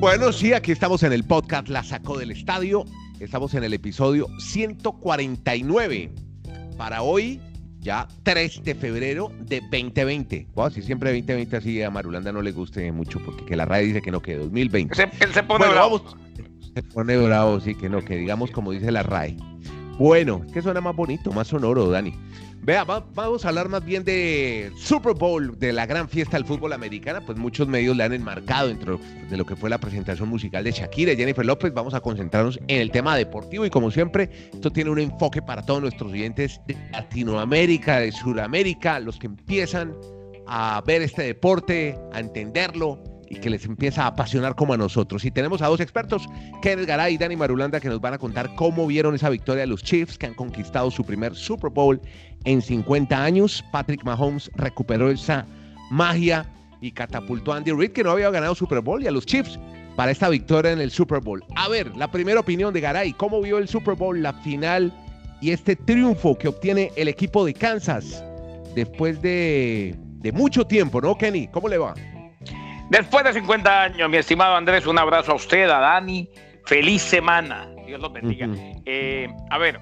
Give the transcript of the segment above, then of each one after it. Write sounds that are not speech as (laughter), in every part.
Bueno, sí, aquí estamos en el podcast La Sacó del Estadio. Estamos en el episodio 149. Para hoy, ya 3 de febrero de 2020. Wow, si siempre 2020 así a Marulanda no le guste mucho, porque que la radio dice que no, que 2020. Se, él se pone bravo. se pone bravo, sí, que no, que digamos como dice la RAE. Bueno, es que suena más bonito, más sonoro, Dani. Vea, vamos a hablar más bien de Super Bowl, de la gran fiesta del fútbol americana. Pues muchos medios le han enmarcado dentro de lo que fue la presentación musical de Shakira y Jennifer López. Vamos a concentrarnos en el tema deportivo y como siempre, esto tiene un enfoque para todos nuestros oyentes de Latinoamérica, de Sudamérica, los que empiezan a ver este deporte, a entenderlo, y que les empieza a apasionar como a nosotros. Y tenemos a dos expertos, Kenneth Garay y Dani Marulanda, que nos van a contar cómo vieron esa victoria de los Chiefs, que han conquistado su primer Super Bowl en 50 años. Patrick Mahomes recuperó esa magia y catapultó a Andy Reid, que no había ganado Super Bowl, y a los Chiefs para esta victoria en el Super Bowl. A ver, la primera opinión de Garay, ¿cómo vio el Super Bowl, la final y este triunfo que obtiene el equipo de Kansas después de, de mucho tiempo, ¿no, Kenny? ¿Cómo le va? Después de 50 años, mi estimado Andrés, un abrazo a usted, a Dani. Feliz semana. Dios los bendiga. Eh, a ver,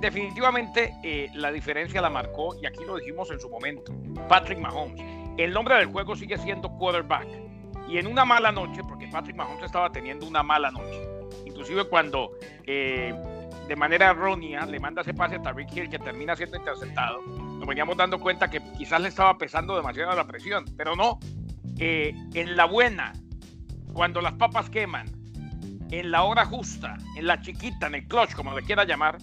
definitivamente eh, la diferencia la marcó, y aquí lo dijimos en su momento, Patrick Mahomes. El nombre del juego sigue siendo quarterback. Y en una mala noche, porque Patrick Mahomes estaba teniendo una mala noche, inclusive cuando eh, de manera errónea le manda ese pase a Tariq Hill que termina siendo interceptado, nos veníamos dando cuenta que quizás le estaba pesando demasiado la presión, pero no. Eh, en la buena, cuando las papas queman, en la hora justa, en la chiquita, en el clutch, como le quiera llamar,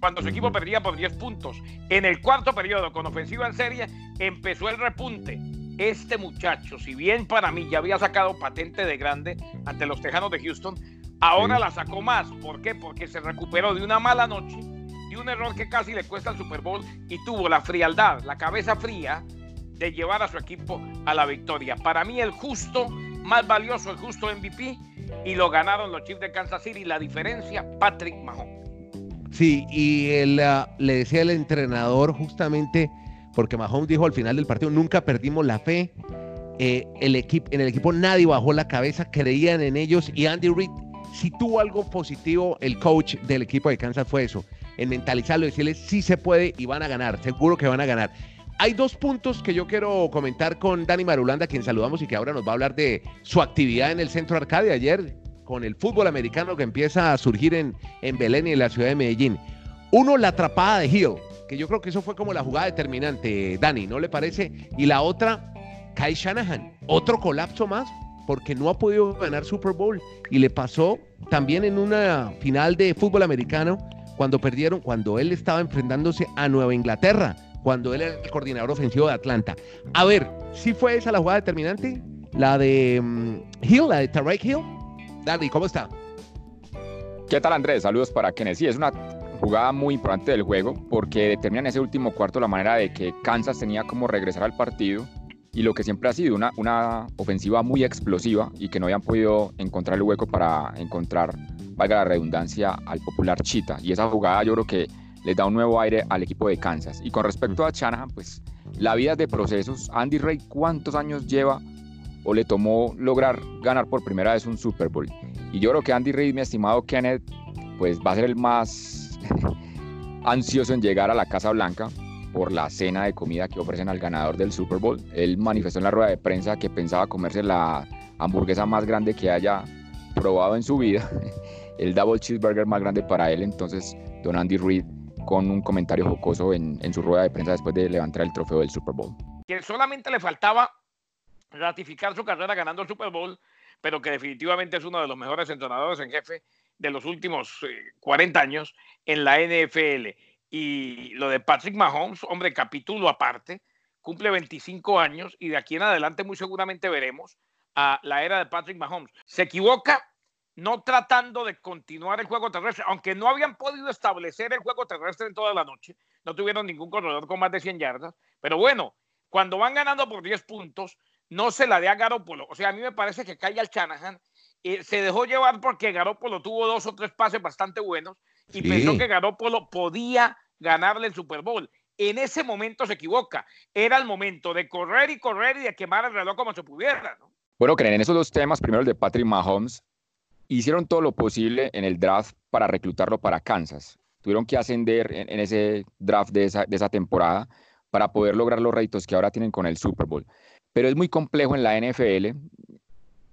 cuando su equipo perdía por 10 puntos, en el cuarto periodo, con ofensiva en serie, empezó el repunte. Este muchacho, si bien para mí ya había sacado patente de grande ante los Tejanos de Houston, ahora la sacó más. ¿Por qué? Porque se recuperó de una mala noche y un error que casi le cuesta el Super Bowl y tuvo la frialdad, la cabeza fría de llevar a su equipo a la victoria. Para mí el justo, más valioso, el justo MVP y lo ganaron los Chiefs de Kansas City. La diferencia, Patrick Mahomes. Sí, y él, ah, le decía el entrenador justamente, porque Mahomes dijo al final del partido, nunca perdimos la fe. Eh, el equipo, en el equipo nadie bajó la cabeza, creían en ellos y Andy Reid, si tuvo algo positivo, el coach del equipo de Kansas fue eso en mentalizarlo, decirles sí se puede y van a ganar, seguro que van a ganar. Hay dos puntos que yo quiero comentar con Dani Marulanda, quien saludamos y que ahora nos va a hablar de su actividad en el Centro Arcadia ayer con el fútbol americano que empieza a surgir en, en Belén y en la ciudad de Medellín. Uno, la atrapada de Hill, que yo creo que eso fue como la jugada determinante, Dani, ¿no le parece? Y la otra, Kai Shanahan, otro colapso más, porque no ha podido ganar Super Bowl y le pasó también en una final de fútbol americano cuando perdieron, cuando él estaba enfrentándose a Nueva Inglaterra, cuando él era el coordinador ofensivo de Atlanta. A ver, ¿sí fue esa la jugada determinante? La de mm, Hill, la de Tarek Hill. Dale, ¿cómo está? ¿Qué tal Andrés? Saludos para quienes sí, es una jugada muy importante del juego porque determina en ese último cuarto la manera de que Kansas tenía como regresar al partido y lo que siempre ha sido una, una ofensiva muy explosiva y que no habían podido encontrar el hueco para encontrar valga la redundancia, al popular Chita. Y esa jugada yo creo que le da un nuevo aire al equipo de Kansas. Y con respecto a Shanahan, pues la vida de procesos. Andy Reid, ¿cuántos años lleva o le tomó lograr ganar por primera vez un Super Bowl? Y yo creo que Andy Reid, mi estimado Kenneth, pues va a ser el más (laughs) ansioso en llegar a la Casa Blanca por la cena de comida que ofrecen al ganador del Super Bowl. Él manifestó en la rueda de prensa que pensaba comerse la hamburguesa más grande que haya probado en su vida (laughs) el double cheeseburger más grande para él. Entonces, Don Andy Reid con un comentario jocoso en, en, su rueda de prensa después de levantar el trofeo del Super Bowl. Que solamente le faltaba ratificar su carrera ganando el Super Bowl, pero que definitivamente es uno de los mejores entrenadores en jefe de los últimos 40 eh, años en la NFL. Y lo de Patrick Mahomes, hombre, capítulo aparte, cumple 25 años y de aquí en adelante muy seguramente veremos a la era de Patrick Mahomes. Se equivoca no tratando de continuar el juego terrestre, aunque no habían podido establecer el juego terrestre en toda la noche, no tuvieron ningún corredor con más de 100 yardas, pero bueno, cuando van ganando por 10 puntos, no se la dé a Garópolo. O sea, a mí me parece que cae al Shanahan. Eh, se dejó llevar porque Garópolo tuvo dos o tres pases bastante buenos y pensó que Garópolo podía ganarle el Super Bowl. En ese momento se equivoca. Era el momento de correr y correr y de quemar el reloj como se pudiera. ¿no? Bueno, creen en esos dos temas, primero el de Patrick Mahomes, hicieron todo lo posible en el draft para reclutarlo para Kansas. Tuvieron que ascender en, ese draft de esa, de esa temporada para poder lograr los réditos que ahora tienen con el Super Bowl. Pero es muy complejo en la NFL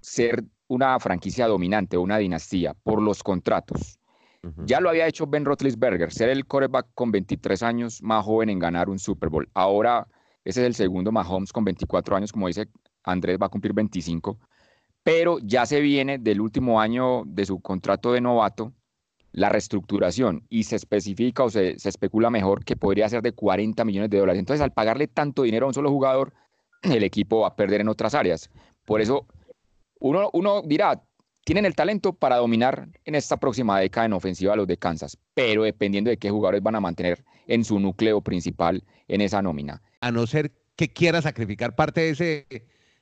ser una franquicia dominante una dinastía por los contratos. Ya lo había hecho Ben Roethlisberger, ser el quarterback con 23 años más joven en ganar un Super Bowl. Ahora ese es el segundo Mahomes con 24 años, como dice Andrés, va a cumplir 25. Pero ya se viene del último año de su contrato de novato la reestructuración y se especifica o se, especula mejor que podría ser de 40 millones de dólares. Entonces, al pagarle tanto dinero a un solo jugador, (clears throat) el equipo va a perder en otras áreas. Por eso, uno, uno dirá, tienen el talento para dominar en esta próxima década en ofensiva a los de Kansas, pero dependiendo de qué jugadores van a mantener en su núcleo principal en esa nómina. A no ser que quiera sacrificar parte de ese,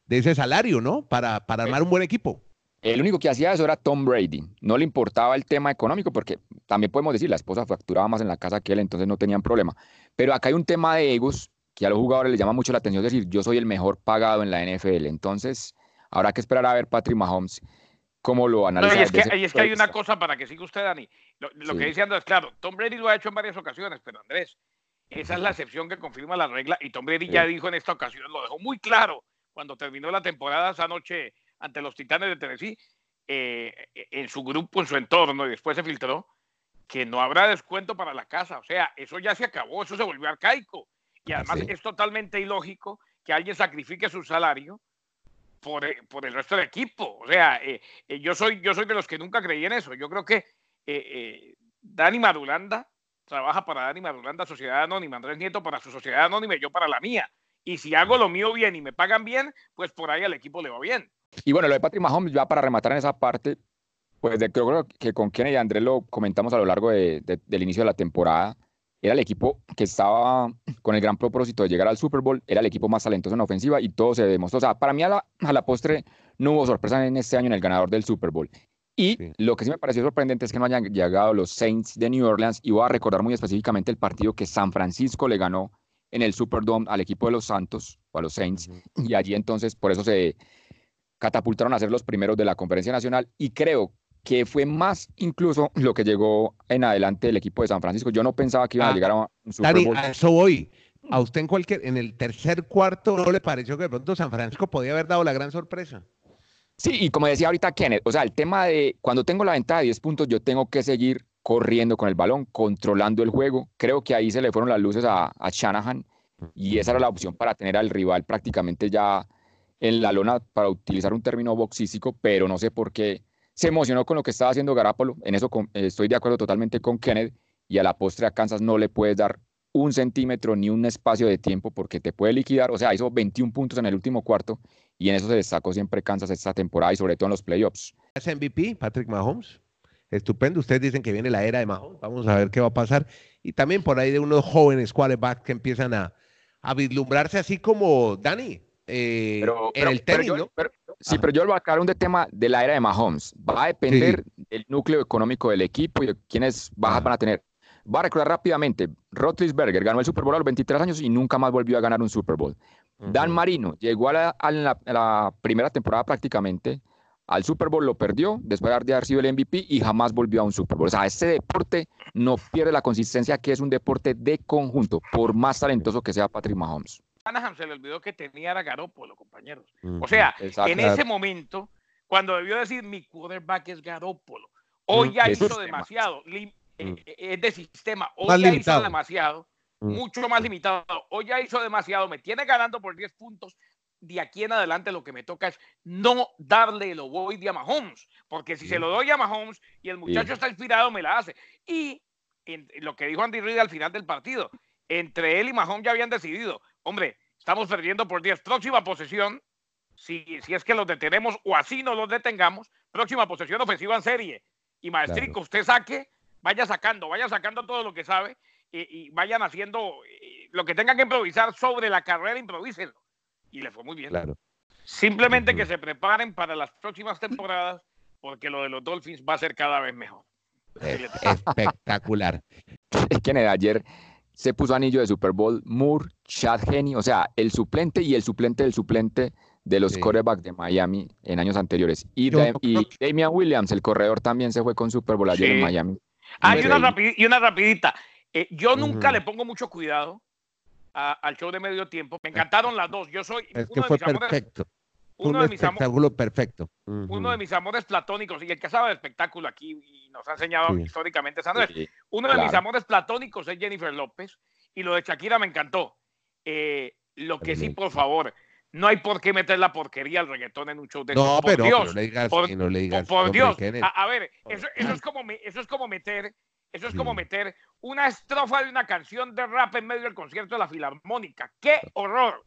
de ese salario, ¿no? Para, para armar un buen equipo. El único que hacía eso era Tom Brady. No le importaba el tema económico porque también podemos decir, la esposa facturaba más en la casa que él, entonces no tenían problema. Pero acá hay un tema de egos que a los jugadores les llama mucho la atención decir, yo soy el mejor pagado en la NFL. Entonces, habrá que esperar a ver Patrick Mahomes cómo lo analiza. y, es que, es que, hay una cosa para que siga usted, Dani. Lo, que dice Andrés, claro, Tom Brady lo ha hecho en varias ocasiones, pero Andrés, esa es la excepción que confirma la regla y Tom Brady ya dijo en esta ocasión, lo dejó muy claro cuando terminó la temporada esa noche ante los Titanes de Tennessee, eh, en su grupo, en su entorno, y después se filtró, que no habrá descuento para la casa. O sea, eso ya se acabó, eso se volvió arcaico. Y además es totalmente ilógico que alguien sacrifique su salario por, eh, por el resto del equipo. O sea, eh, yo, soy, yo soy de los que nunca creí en eso. Yo creo que Dani Madulanda trabaja para Dani Madulanda, Sociedad Anónima, Andrés Nieto para su Sociedad Anónima y yo para la mía. Y si hago lo mío bien y me pagan bien, pues por ahí al equipo le va bien. Y bueno, lo de Patrick Mahomes, ya para rematar en esa parte, pues de, creo que con Kennedy y Andrés lo comentamos a lo largo de, del inicio de la temporada. Era el equipo que estaba con el gran propósito de llegar al Super Bowl, era el equipo más talentoso en ofensiva y todo se demostró. O sea, para mí a la, a la postre no hubo sorpresa en este año en el ganador del Super Bowl. Y lo que sí me pareció sorprendente es que no hayan llegado los Saints de New Orleans. Y voy a recordar muy específicamente el partido que San Francisco le ganó en el Superdome al equipo de los Santos o a los Saints. Y allí entonces, por eso se, catapultaron a ser los primeros de la conferencia nacional y creo que fue más incluso lo que llegó en adelante el equipo de San Francisco. Yo no pensaba que iban a ah, llegar a un Super Bowl. a eso voy. A usted en cualquier, en el tercer cuarto, ¿no le pareció que de pronto San Francisco podía haber dado la gran sorpresa? Sí, y como decía ahorita Kenneth, o sea, el tema de cuando tengo la ventaja de 10 puntos, yo tengo que seguir corriendo con el balón, controlando el juego. Creo que ahí se le fueron las luces a, a Shanahan y esa era la opción para tener al rival prácticamente ya en la lona, para utilizar un término boxístico, pero no sé por qué se emocionó con lo que estaba haciendo Garapolo. En eso estoy de acuerdo totalmente con Kenneth. Y a la postre a Kansas no le puedes dar un centímetro ni un espacio de tiempo porque te puede liquidar. O sea, hizo 21 puntos en el último cuarto y en eso se destacó siempre Kansas esta temporada y sobre todo en los playoffs. Es MVP, Patrick Mahomes. Estupendo. Ustedes dicen que viene la era de Mahomes. Vamos a ver qué va a pasar. Y también por ahí de unos jóvenes quarterbacks que empiezan a, a vislumbrarse así como Dani. Eh, en el tenis, sí, pero yo lo a aclarar un tema de la era de Mahomes. Va a depender del núcleo económico del equipo y de quiénes bajas van a tener. Va a recordar rápidamente, Roethlisberger ganó el Super Bowl a los 23 años y nunca más volvió a ganar un Super Bowl. Dan Marino llegó a la, primera temporada prácticamente al Super Bowl, lo perdió después de haber sido el MVP y jamás volvió a un Super Bowl. O sea, este deporte no pierde la consistencia que es un deporte de conjunto, por más talentoso que sea Patrick Mahomes. Anaheim se le olvidó que tenía a Garópolo, compañeros. O sea, en ese momento, cuando debió decir mi quarterback es Garópolo, hoy ya hizo demasiado, eh, es de sistema, hoy ya hizo demasiado, mucho más limitado, hoy ya hizo demasiado, me tiene ganando por 10 puntos. De aquí en adelante lo que me toca es no darle el ovoide a Mahomes, porque si se lo doy a Mahomes y el muchacho está inspirado, me la hace. Y lo que dijo Andy Reid al final del partido, entre él y Mahomes ya habían decidido, hombre, estamos perdiendo por 10. Próxima posesión, si, si es que los detenemos o así no los detengamos, próxima posesión ofensiva en serie. Y maestrico, usted saque, vaya sacando, vaya sacando todo lo que sabe y, vayan haciendo eh, lo que tengan que improvisar sobre la carrera, improvísenlo. Y le fue muy bien. Claro. Simplemente que se preparen para las próximas temporadas porque lo de los Dolphins va a ser cada vez mejor. Espectacular. Es que ayer se puso anillo de Super Bowl Moore, Chad Henney, o sea, el suplente y el suplente del suplente de los quarterbacks de Miami en años anteriores. Y, Damian Williams, el corredor, también se fue con Super Bowl ayer en Miami. Ah, y una, y una rapidita. Eh, yo nunca le pongo mucho cuidado al show de medio tiempo. Me encantaron las dos. Yo soy es que fue perfecto. uno de mis espectáculo perfecto. Uno de mis amores platónicos, y el que sabe de espectáculo aquí y nos ha enseñado históricamente Sanders. uno de mis amores platónicos es Jennifer López, y lo de Shakira me encantó. Eh, lo que sí, por favor, no hay por qué meter la porquería al reggaetón en un show de No, por pero, Dios, no le digas, por, no le digas, por, Dios. A, ver, eso, es como, eso es como meter, eso es como meter una estrofa de una canción de rap en medio del concierto de la Filarmónica. ¡Qué horror!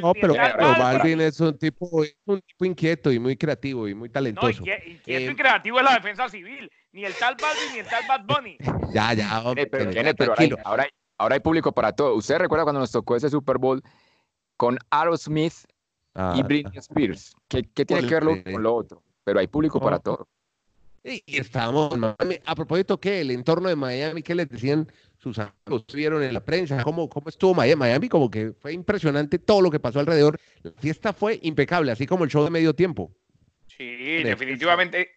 No, pero, Balvin, es un tipo, es un tipo inquieto y muy creativo y muy talentoso. No, inquieto y eh, creativo es la defensa civil. Ni el tal Balvin ni el tal Bad Bunny. (laughs) ya, ya, hombre, pero, tranquilo. ahora, ahora hay público para todo. ¿Usted recuerda cuando nos tocó ese Super Bowl con Aerosmith y ah, Britney Spears? ¿Qué, tiene que ver lo, con lo otro? Pero hay público para todo. Y, estamos A propósito, ¿qué? El entorno de Miami, ¿qué les decían sus amigos? ¿Vieron en la prensa? ¿Cómo, cómo estuvo Miami? Miami como que fue impresionante todo lo que pasó alrededor. La fiesta fue impecable, así como el show de medio tiempo. Sí, definitivamente.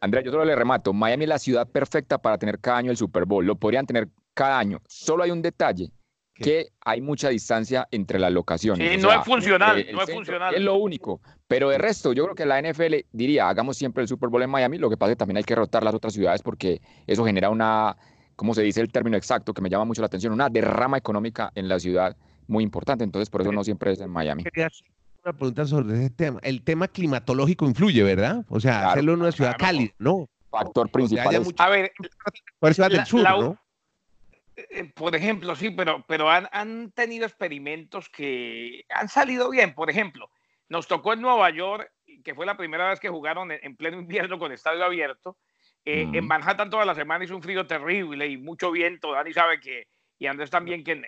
Andrea, yo solo le remato. Miami es la ciudad perfecta para tener cada año el Super Bowl. Lo podrían tener cada año. Solo hay un detalle, que hay mucha distancia entre las locaciones. Sí, no es funcional, no es funcional. Es lo único. Pero de resto, yo creo que la NFL diría, hagamos siempre el Super Bowl en Miami, lo que pasa es que también hay que rotar las otras ciudades porque eso genera una, ¿cómo se dice el término exacto? Que me llama mucho la atención, una derrama económica en la ciudad muy importante. Entonces, por eso no siempre es en Miami. Quería hacer una pregunta sobre ese tema. El tema climatológico influye, ¿verdad? O sea, hacerlo en una ciudad cálida, ¿no? Factor principal. A ver, del sur, ¿no? Eh, por ejemplo, sí, pero, pero han, han, tenido experimentos que han salido bien. Por ejemplo, nos tocó en Nueva York, que fue la primera vez que jugaron en, pleno invierno con estadio abierto. Eh, en Manhattan toda la semana hizo un frío terrible y mucho viento. Dani sabe que, y Andrés también, que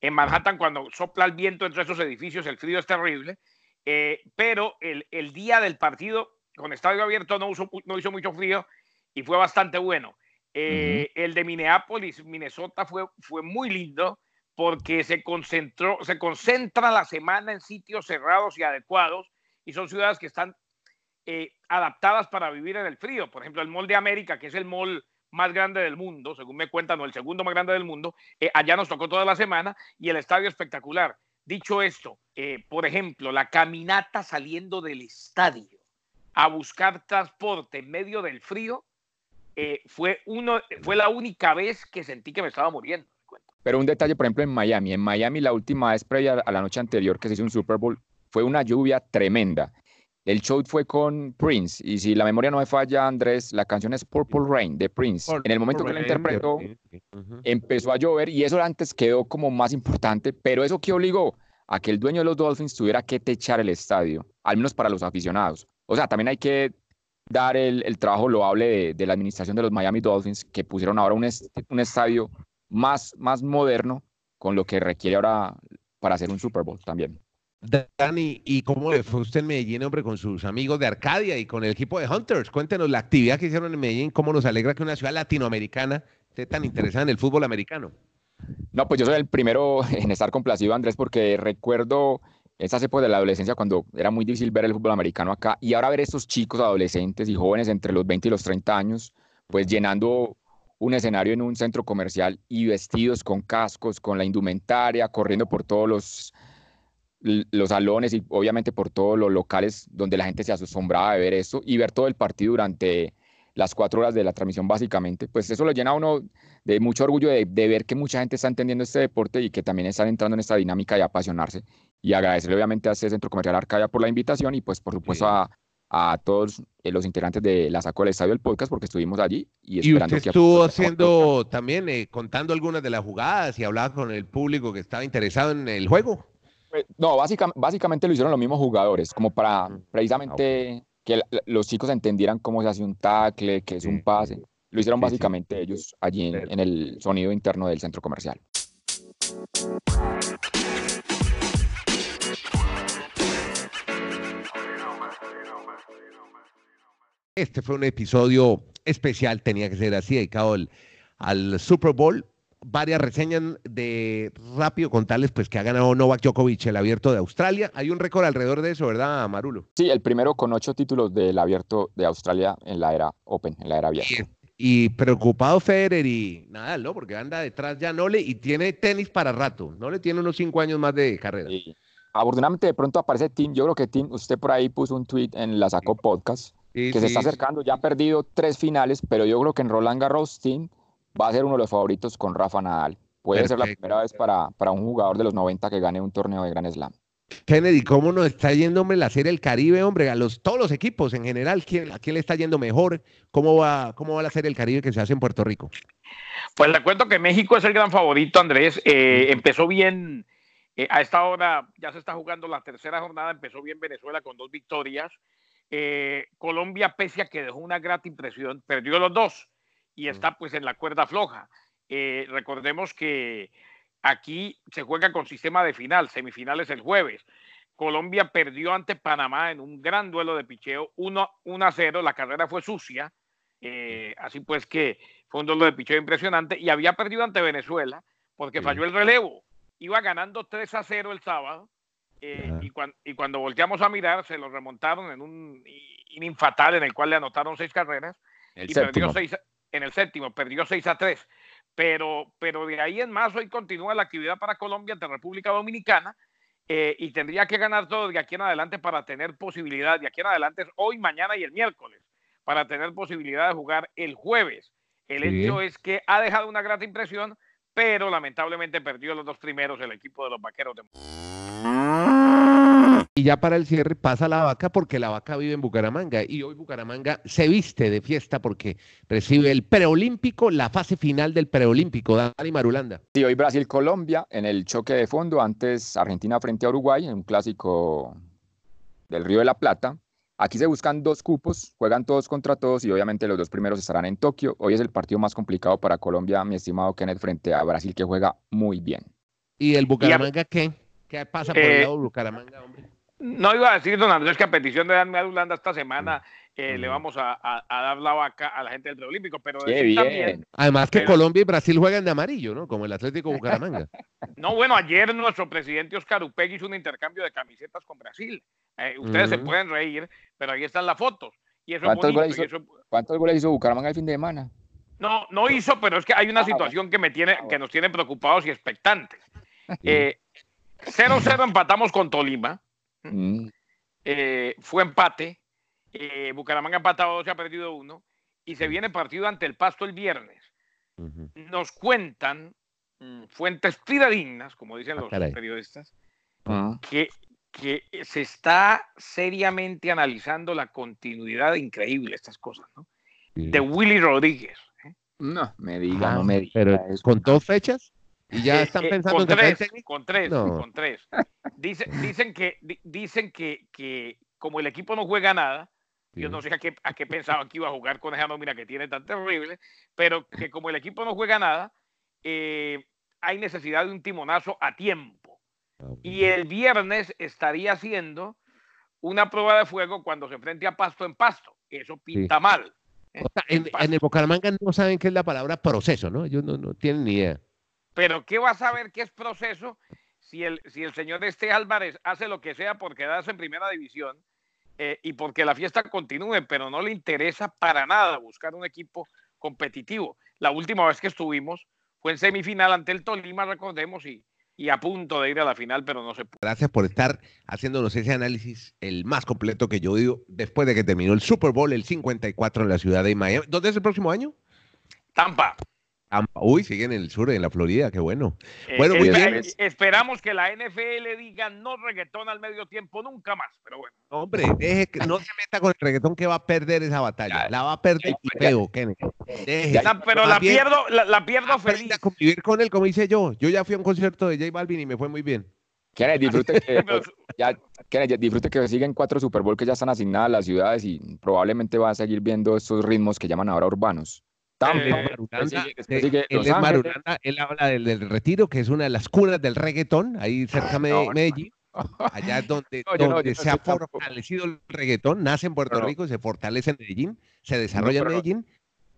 en, Manhattan cuando sopla el viento entre esos edificios el frío es terrible. Eh, pero el, el, día del partido con estadio abierto no, no hizo mucho frío y fue bastante bueno. Eh, el de Minneapolis, Minnesota, fue, fue muy lindo porque se concentró, se concentra la semana en sitios cerrados y adecuados y son ciudades que están eh, adaptadas para vivir en el frío. Por ejemplo, el Mall de América, que es el mall más grande del mundo, según me cuentan, o el segundo más grande del mundo, eh, allá nos tocó toda la semana y el estadio espectacular. Dicho esto, por ejemplo, la caminata saliendo del estadio a buscar transporte en medio del frío eh, fue, uno, fue la única vez que sentí que me estaba muriendo. Pero un detalle, por ejemplo, en Miami. En Miami, la última vez previa a la noche anterior que se hizo un Super Bowl, fue una lluvia tremenda. El show fue con Prince, y si la memoria no me falla, Andrés, la canción es Purple Rain de Prince. en el momento que la interpretó, empezó a llover y eso antes quedó como más importante, pero eso que obligó a que el dueño de los Dolphins tuviera que techar el estadio, al menos para los aficionados. O sea, también hay que dar el, trabajo loable de, la administración de los Miami Dolphins, que pusieron ahora un, un estadio más, más moderno con lo que requiere ahora para hacer un Super Bowl también. Dani, ¿y cómo le fue usted en Medellín, hombre, con sus amigos de Arcadia y con el equipo de Hunters? Cuéntenos la actividad que hicieron en Medellín, cómo nos alegra que una ciudad latinoamericana esté tan interesada en el fútbol americano. No, pues yo soy el primero (laughs) en estar complacido, Andrés, porque recuerdo esas épocas de la adolescencia cuando era muy difícil ver el fútbol americano acá y ahora ver estos chicos adolescentes y jóvenes entre los 20 y los 30 años, pues llenando un escenario en un centro comercial y vestidos con cascos, con la indumentaria, corriendo por todos los, los salones y obviamente por todos los locales donde la gente se asombraba de ver eso y ver todo el partido durante las cuatro horas de la transmisión básicamente, pues eso lo llena a uno de mucho orgullo de, ver que mucha gente está entendiendo este deporte y que también están entrando en esta dinámica y apasionarse. Y agradecerle obviamente a este Centro Comercial Arcadia por la invitación y pues por supuesto a, a, todos eh, los integrantes de la Saco del Estadio del podcast porque estuvimos allí. Y, esperando usted estuvo haciendo también, eh, contando algunas de las jugadas y hablaba con el público que estaba interesado en el juego. Pues, no, básicamente, básicamente lo hicieron los mismos jugadores, como para mm. precisamente que los chicos entendieran cómo se hace un tackle, qué es un pase. Lo hicieron básicamente ellos allí en, el sonido interno del centro comercial. Este fue un episodio especial, tenía que ser así, dedicado al, al Super Bowl. Varias reseñas de rápido contarles pues que ha ganado Novak Djokovic el abierto de Australia. Hay un récord alrededor de eso, ¿verdad, Marulo? Sí, el primero con ocho títulos del abierto de Australia en la era Open, en la era abierta. Y, preocupado Federer y nada, ¿no? Porque anda detrás ya Nole y tiene tenis para rato. No le tiene unos cinco años más de carrera. Afortunadamente de pronto aparece Tim. Yo creo que Tim, usted por ahí puso un tweet en la Sacó Podcast que se está acercando. Ya ha perdido tres finales, pero yo creo que en Roland Garros Tim va a ser uno de los favoritos con Rafa Nadal. Puede ser la primera vez para, para un jugador de los 90 que gane un torneo de Gran Slam. Kennedy, ¿cómo nos está yendo hombre, la Serie del Caribe, hombre? A los, todos los equipos en general, ¿quién, ¿a quién le está yendo mejor? ¿Cómo va, ¿Cómo va la Serie del Caribe que se hace en Puerto Rico? Pues le cuento que México es el gran favorito, Andrés. Eh, empezó bien, eh, a esta hora ya se está jugando la tercera jornada, empezó bien Venezuela con dos victorias. Eh, Colombia, pese a que dejó una grata impresión, perdió los dos y está pues en la cuerda floja. Eh, recordemos que aquí se juega con sistema de final, semifinales el jueves. Colombia perdió ante Panamá en un gran duelo de picheo, 1 a 0, la carrera fue sucia, eh, así pues que fue un duelo de picheo impresionante y había perdido ante Venezuela porque falló el relevo. Iba ganando 3 a 0 el sábado eh, y, y, cuando volteamos a mirar se lo remontaron en un inning fatal en el cual le anotaron seis carreras y perdió seis, en el séptimo, perdió 6 a 3. Pero, pero de ahí en más, hoy continúa la actividad para Colombia ante República Dominicana eh, y tendría que ganar todo de aquí en adelante para tener posibilidad, de aquí en adelante hoy, mañana y el miércoles, para tener posibilidad de jugar el jueves. El hecho es que ha dejado una grata impresión, pero lamentablemente perdió los dos primeros el equipo de los Vaqueros de y ya para el cierre pasa la vaca porque la vaca vive en Bucaramanga y hoy Bucaramanga se viste de fiesta porque recibe el preolímpico, la fase final del preolímpico. Dani Marulanda. Sí, hoy Brasil-Colombia en el choque de fondo, antes Argentina frente a Uruguay en un clásico del Río de la Plata. Aquí se buscan dos cupos, juegan todos contra todos y obviamente los dos primeros estarán en Tokio. Hoy es el partido más complicado para Colombia, mi estimado Kenneth, frente a Brasil que juega muy bien. ¿Y el Bucaramanga qué? ¿Qué pasa por el eh, lado de Bucaramanga, hombre? No iba a decir, don Andrés, que a petición de Dan Adulanda esta semana eh, le vamos a, dar la vaca a la gente del preolímpico, pero también. Además que Colombia y Brasil juegan de amarillo, ¿no? Como el Atlético Bucaramanga. (laughs) no, bueno, ayer nuestro presidente Oscar Upegui hizo un intercambio de camisetas con Brasil. Eh, ustedes se pueden reír, pero ahí están las fotos. Y eso ¿Cuántos, goles hizo, ¿Cuántos goles hizo Bucaramanga el fin de semana? No, no hizo, pero es que hay una ah, situación que me tiene, ah, que nos tiene preocupados y expectantes. 0-0 eh, empatamos con Tolima. Mm. Eh, fue empate. Eh, Bucaramanga ha empatado se ha perdido uno. Y se viene partido ante el Pasto el viernes. Nos cuentan mm, fuentes fidedignas, como dicen ah, los periodistas, ah. que, que se está seriamente analizando la continuidad increíble estas cosas, De Willy Rodríguez. ¿eh? No, me diga, no me diga. Pero, ¿Con dos fechas? Y ya están pensando con tres, con tres, con tres. dicen que, dicen que, que como el equipo no juega nada, yo no sé a qué, a qué pensaban que iba a jugar con esa nómina que tiene tan terrible, pero que como el equipo no juega nada, eh, hay necesidad de un timonazo a tiempo. Ah, y el viernes estaría haciendo una prueba de fuego cuando se enfrente a Pasto en Pasto. Eso pinta mal. ¿eh? en, en, el Bucaramanga no saben qué es la palabra proceso, ¿no? Ellos no, no tienen ni idea. Pero ¿qué va a saber qué es proceso si el, si el señor Este Álvarez hace lo que sea por quedarse en primera división eh, y porque la fiesta continúe, pero no le interesa para nada buscar un equipo competitivo? La última vez que estuvimos fue en semifinal ante el Tolima, recordemos, y, y a punto de ir a la final, pero no se pudo. Gracias por estar haciéndonos ese análisis, el más completo que yo digo, después de que terminó el Super Bowl, el 54 en la ciudad de Miami. ¿Dónde es el próximo año? Tampa. Uy, siguen en el sur, en la Florida, qué bueno. Eh, bueno, muy bien. Esperamos que la NFL diga no reggaetón al medio tiempo nunca más, pero bueno. Hombre, deje que no se meta con el reggaetón que va a perder esa batalla. La va a perder feo, Kenneth. pero la pierdo, la, pierdo feliz. A convivir con él, como dice yo. Yo ya fui a un concierto de J Balvin y me fue muy bien. Kenneth, disfrute (laughs) que, ya, Kenneth, disfrute que siguen cuatro Super Bowl que ya están asignadas a las ciudades y probablemente va a seguir viendo estos ritmos que llaman ahora urbanos. Él es Marulanda, él habla del, retiro, que es una de las cunas del reggaetón, ahí cerca de Medellín. Allá donde, donde se ha fortalecido el reggaetón, nace en Puerto Rico, se fortalece en Medellín, se desarrolla en Medellín.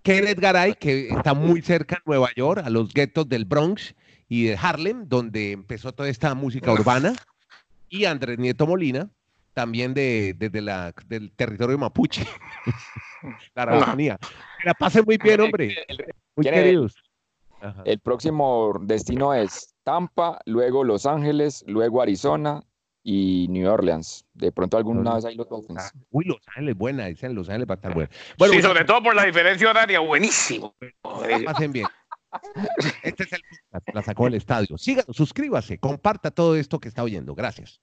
Kenneth Garay, que está muy cerca en Nueva York, a los guetos del Bronx y de Harlem, donde empezó toda esta música urbana. Y Andrés Nieto Molina, también de, desde la, del territorio mapuche, (laughs) la Araucanía. La pasen muy bien, hombre. Muy queridos. El próximo destino es Tampa, luego Los Ángeles, luego Arizona y New Orleans. De pronto alguna vez ahí los Dolphins. Ah, Uy, Los Ángeles, buena, dicen Los Ángeles va a estar buena. sí, Bueno, sobre todo por la diferencia horaria, buenísimo. la pasen bien. Este es el podcast, la sacó del estadio. Síganos, suscríbase, comparta todo esto que está oyendo. Gracias.